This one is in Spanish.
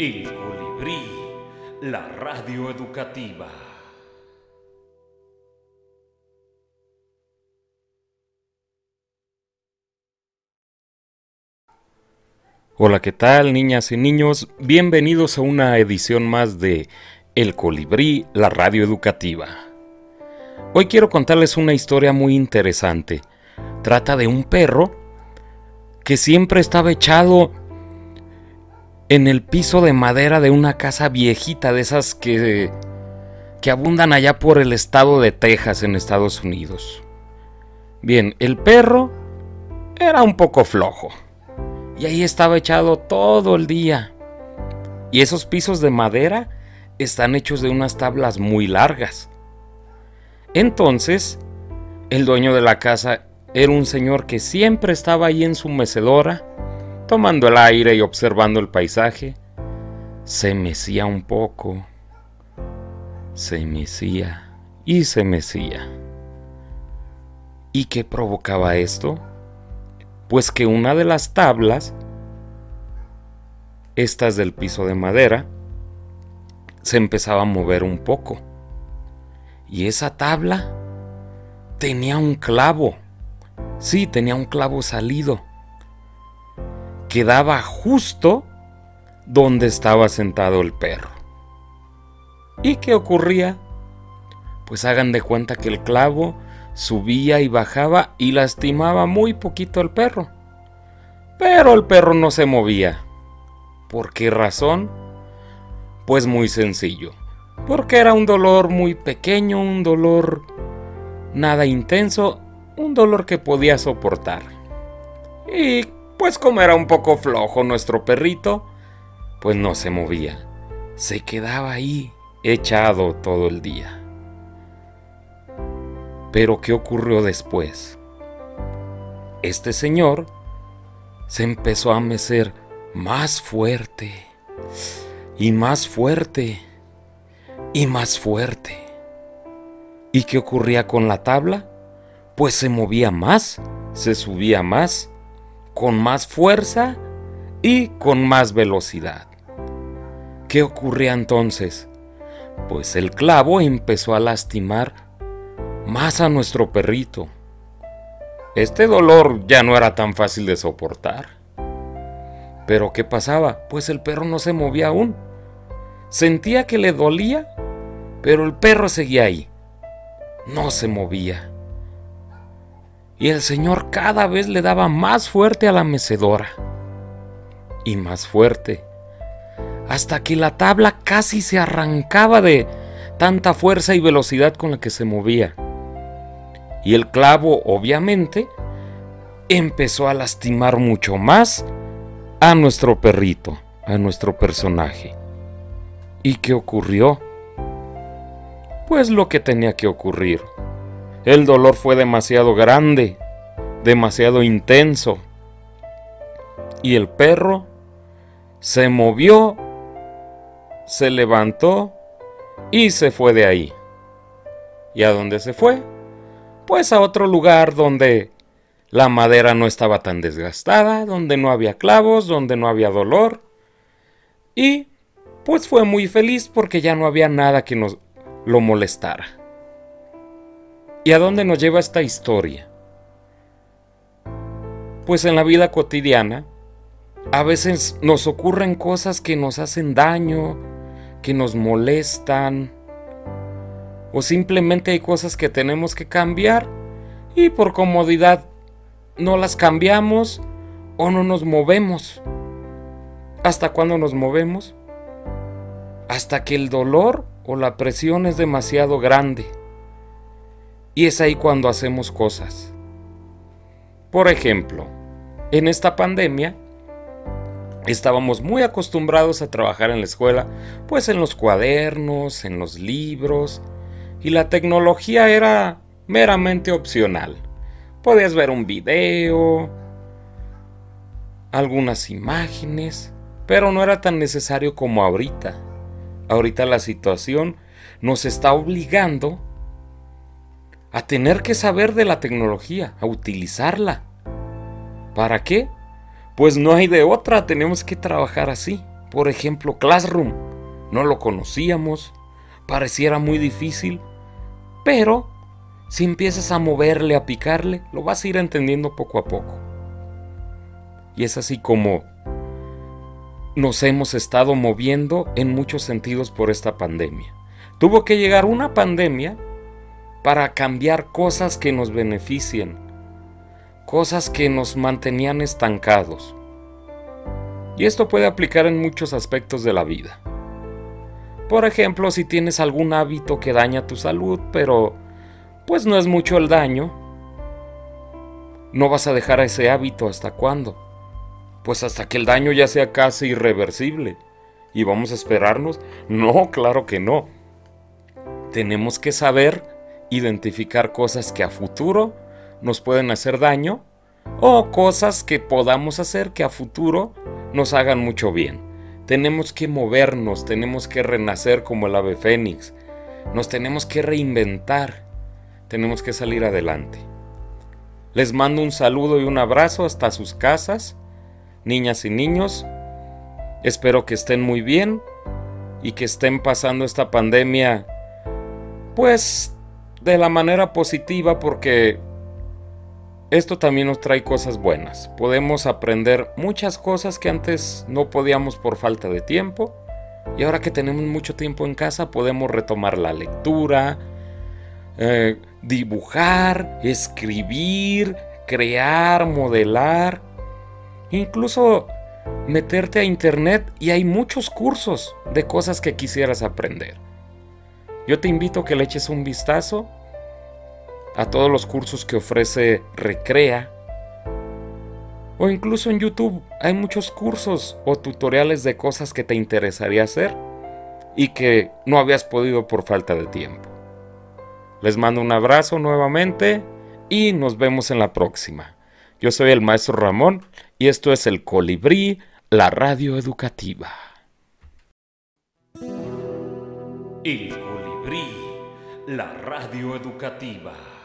El colibrí, la radio educativa. Hola, ¿qué tal niñas y niños? Bienvenidos a una edición más de El colibrí, la radio educativa. Hoy quiero contarles una historia muy interesante. Trata de un perro que siempre estaba echado en el piso de madera de una casa viejita de esas que, que abundan allá por el estado de Texas en Estados Unidos. Bien, el perro era un poco flojo y ahí estaba echado todo el día. Y esos pisos de madera están hechos de unas tablas muy largas. Entonces, el dueño de la casa era un señor que siempre estaba ahí en su mecedora, tomando el aire y observando el paisaje. Se mecía un poco, se mecía y se mecía. ¿Y qué provocaba esto? Pues que una de las tablas, estas del piso de madera, se empezaba a mover un poco. Y esa tabla tenía un clavo. Sí, tenía un clavo salido. Quedaba justo donde estaba sentado el perro. ¿Y qué ocurría? Pues hagan de cuenta que el clavo subía y bajaba y lastimaba muy poquito al perro. Pero el perro no se movía. ¿Por qué razón? Pues muy sencillo. Porque era un dolor muy pequeño, un dolor nada intenso, un dolor que podía soportar. Y pues como era un poco flojo nuestro perrito, pues no se movía. Se quedaba ahí, echado todo el día. Pero ¿qué ocurrió después? Este señor se empezó a mecer más fuerte y más fuerte y más fuerte. ¿Y qué ocurría con la tabla? Pues se movía más, se subía más, con más fuerza y con más velocidad. ¿Qué ocurría entonces? Pues el clavo empezó a lastimar más a nuestro perrito. Este dolor ya no era tan fácil de soportar. Pero ¿qué pasaba? Pues el perro no se movía aún. Sentía que le dolía, pero el perro seguía ahí. No se movía. Y el señor cada vez le daba más fuerte a la mecedora. Y más fuerte. Hasta que la tabla casi se arrancaba de tanta fuerza y velocidad con la que se movía. Y el clavo, obviamente, empezó a lastimar mucho más a nuestro perrito, a nuestro personaje. ¿Y qué ocurrió? Pues lo que tenía que ocurrir. El dolor fue demasiado grande, demasiado intenso. Y el perro se movió, se levantó y se fue de ahí. ¿Y a dónde se fue? pues a otro lugar donde la madera no estaba tan desgastada, donde no había clavos, donde no había dolor. Y pues fue muy feliz porque ya no había nada que nos lo molestara. ¿Y a dónde nos lleva esta historia? Pues en la vida cotidiana a veces nos ocurren cosas que nos hacen daño, que nos molestan, o simplemente hay cosas que tenemos que cambiar y por comodidad no las cambiamos o no nos movemos. ¿Hasta cuándo nos movemos? Hasta que el dolor o la presión es demasiado grande. Y es ahí cuando hacemos cosas. Por ejemplo, en esta pandemia estábamos muy acostumbrados a trabajar en la escuela, pues en los cuadernos, en los libros, y la tecnología era meramente opcional. Podías ver un video, algunas imágenes, pero no era tan necesario como ahorita. Ahorita la situación nos está obligando a tener que saber de la tecnología, a utilizarla. ¿Para qué? Pues no hay de otra, tenemos que trabajar así, Por ejemplo, Classroom. No lo conocíamos, pareciera muy difícil, pero si empiezas a moverle, a picarle, lo vas a ir entendiendo poco a poco. Y es así como nos hemos estado moviendo en muchos sentidos por esta pandemia. Tuvo que llegar una pandemia para cambiar cosas que nos beneficien, cosas que nos mantenían estancados. Y esto puede aplicar en muchos aspectos de la vida. Por ejemplo, si tienes algún hábito que daña tu salud, pero pues no es mucho el daño, no vas a dejar ese hábito hasta cuándo pues hasta que el daño ya sea casi irreversible. ¿Y vamos a esperarnos? No, claro que no. Tenemos que saber identificar cosas que a futuro nos pueden hacer daño o cosas que podamos hacer que a futuro nos hagan mucho bien. Tenemos que movernos, tenemos que renacer como el ave fénix, nos tenemos que reinventar, tenemos que salir adelante. Les mando un saludo y un abrazo hasta sus casas niñas y niños. Espero que estén muy bien y que estén pasando esta pandemia pues de la manera positiva porque esto también nos trae cosas buenas. Podemos aprender muchas cosas que antes no podíamos por falta de tiempo. Y ahora que tenemos mucho tiempo en casa podemos retomar la lectura, eh, dibujar, escribir, crear, modelar Incluso meterte a internet y hay muchos cursos de cosas que quisieras aprender. Yo te invito a que le eches un vistazo a todos los cursos que ofrece Recrea. O incluso en YouTube hay muchos cursos o tutoriales de cosas que te interesaría hacer y que no habías podido por falta de tiempo. Les mando un abrazo nuevamente y nos vemos en la próxima. Yo soy el maestro Ramón y esto es el Colibrí, la radio educativa. El Colibrí, la radio educativa.